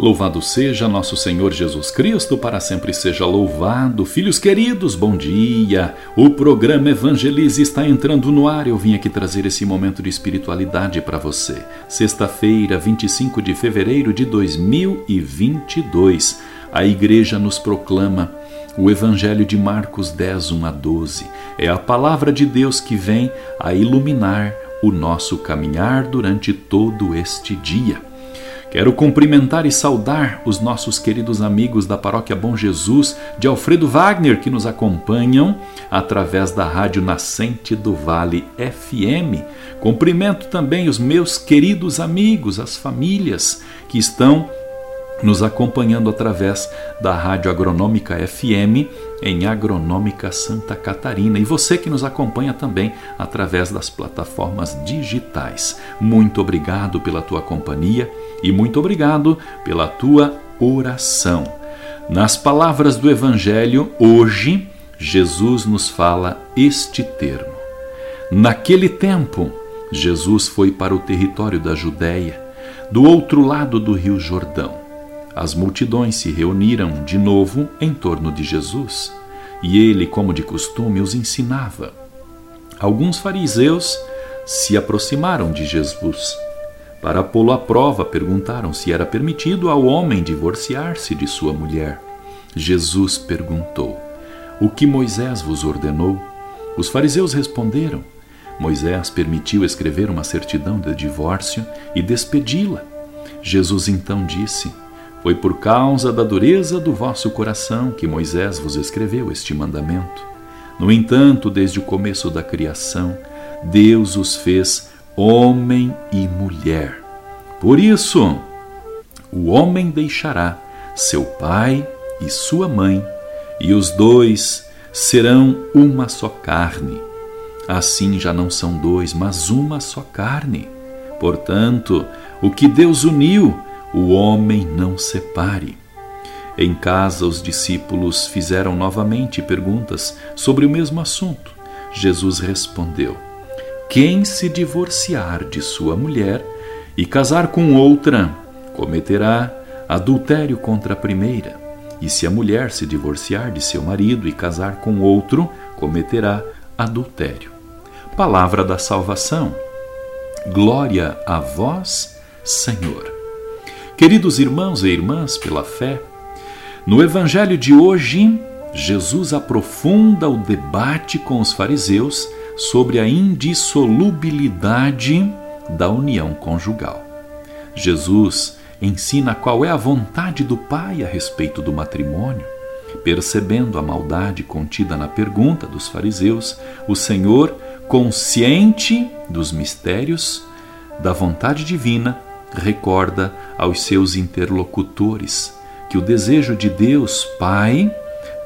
Louvado seja nosso Senhor Jesus Cristo, para sempre seja louvado. Filhos queridos, bom dia. O programa Evangelize está entrando no ar. Eu vim aqui trazer esse momento de espiritualidade para você. Sexta-feira, 25 de fevereiro de 2022. A igreja nos proclama o Evangelho de Marcos 10, 1 a 12. É a palavra de Deus que vem a iluminar o nosso caminhar durante todo este dia. Quero cumprimentar e saudar os nossos queridos amigos da Paróquia Bom Jesus de Alfredo Wagner que nos acompanham através da Rádio Nascente do Vale FM. Cumprimento também os meus queridos amigos, as famílias que estão nos acompanhando através da Rádio Agronômica FM em Agronômica Santa Catarina e você que nos acompanha também através das plataformas digitais. Muito obrigado pela tua companhia e muito obrigado pela tua oração. Nas palavras do Evangelho, hoje, Jesus nos fala este termo. Naquele tempo, Jesus foi para o território da Judéia, do outro lado do rio Jordão as multidões se reuniram de novo em torno de Jesus e ele, como de costume, os ensinava. Alguns fariseus se aproximaram de Jesus. Para pô-lo à prova, perguntaram se era permitido ao homem divorciar-se de sua mulher. Jesus perguntou: O que Moisés vos ordenou? Os fariseus responderam: Moisés permitiu escrever uma certidão de divórcio e despedi-la. Jesus então disse: foi por causa da dureza do vosso coração que Moisés vos escreveu este mandamento. No entanto, desde o começo da criação, Deus os fez homem e mulher. Por isso, o homem deixará seu pai e sua mãe, e os dois serão uma só carne. Assim já não são dois, mas uma só carne. Portanto, o que Deus uniu, o homem não separe. Em casa, os discípulos fizeram novamente perguntas sobre o mesmo assunto. Jesus respondeu: Quem se divorciar de sua mulher e casar com outra, cometerá adultério contra a primeira. E se a mulher se divorciar de seu marido e casar com outro, cometerá adultério. Palavra da salvação. Glória a vós, Senhor. Queridos irmãos e irmãs, pela fé, no Evangelho de hoje, Jesus aprofunda o debate com os fariseus sobre a indissolubilidade da união conjugal. Jesus ensina qual é a vontade do Pai a respeito do matrimônio. Percebendo a maldade contida na pergunta dos fariseus, o Senhor, consciente dos mistérios da vontade divina, recorda aos seus interlocutores que o desejo de Deus Pai,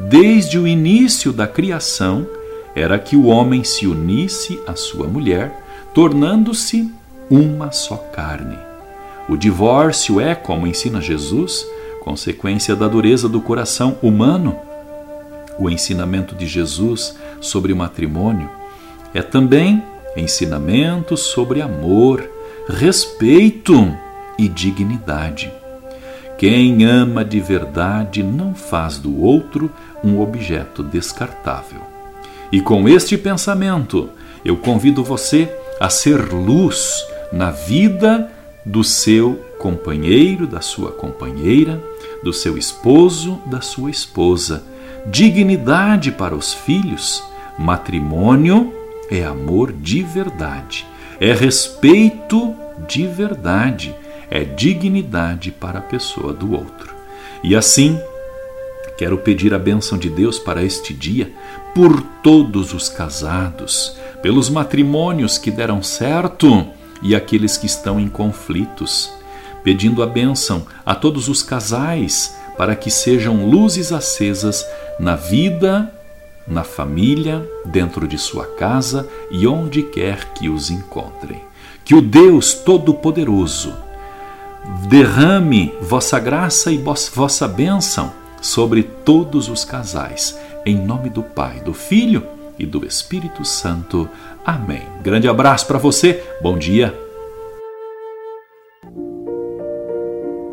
desde o início da criação, era que o homem se unisse à sua mulher, tornando-se uma só carne. O divórcio é, como ensina Jesus, consequência da dureza do coração humano. O ensinamento de Jesus sobre o matrimônio é também ensinamento sobre amor, respeito e dignidade. Quem ama de verdade não faz do outro um objeto descartável. E com este pensamento, eu convido você a ser luz na vida do seu companheiro, da sua companheira, do seu esposo, da sua esposa. Dignidade para os filhos. Matrimônio é amor de verdade é respeito de verdade, é dignidade para a pessoa do outro. E assim, quero pedir a bênção de Deus para este dia por todos os casados, pelos matrimônios que deram certo e aqueles que estão em conflitos, pedindo a bênção a todos os casais para que sejam luzes acesas na vida na família, dentro de sua casa e onde quer que os encontrem. Que o Deus Todo-Poderoso derrame vossa graça e vossa bênção sobre todos os casais. Em nome do Pai, do Filho e do Espírito Santo. Amém. Grande abraço para você. Bom dia.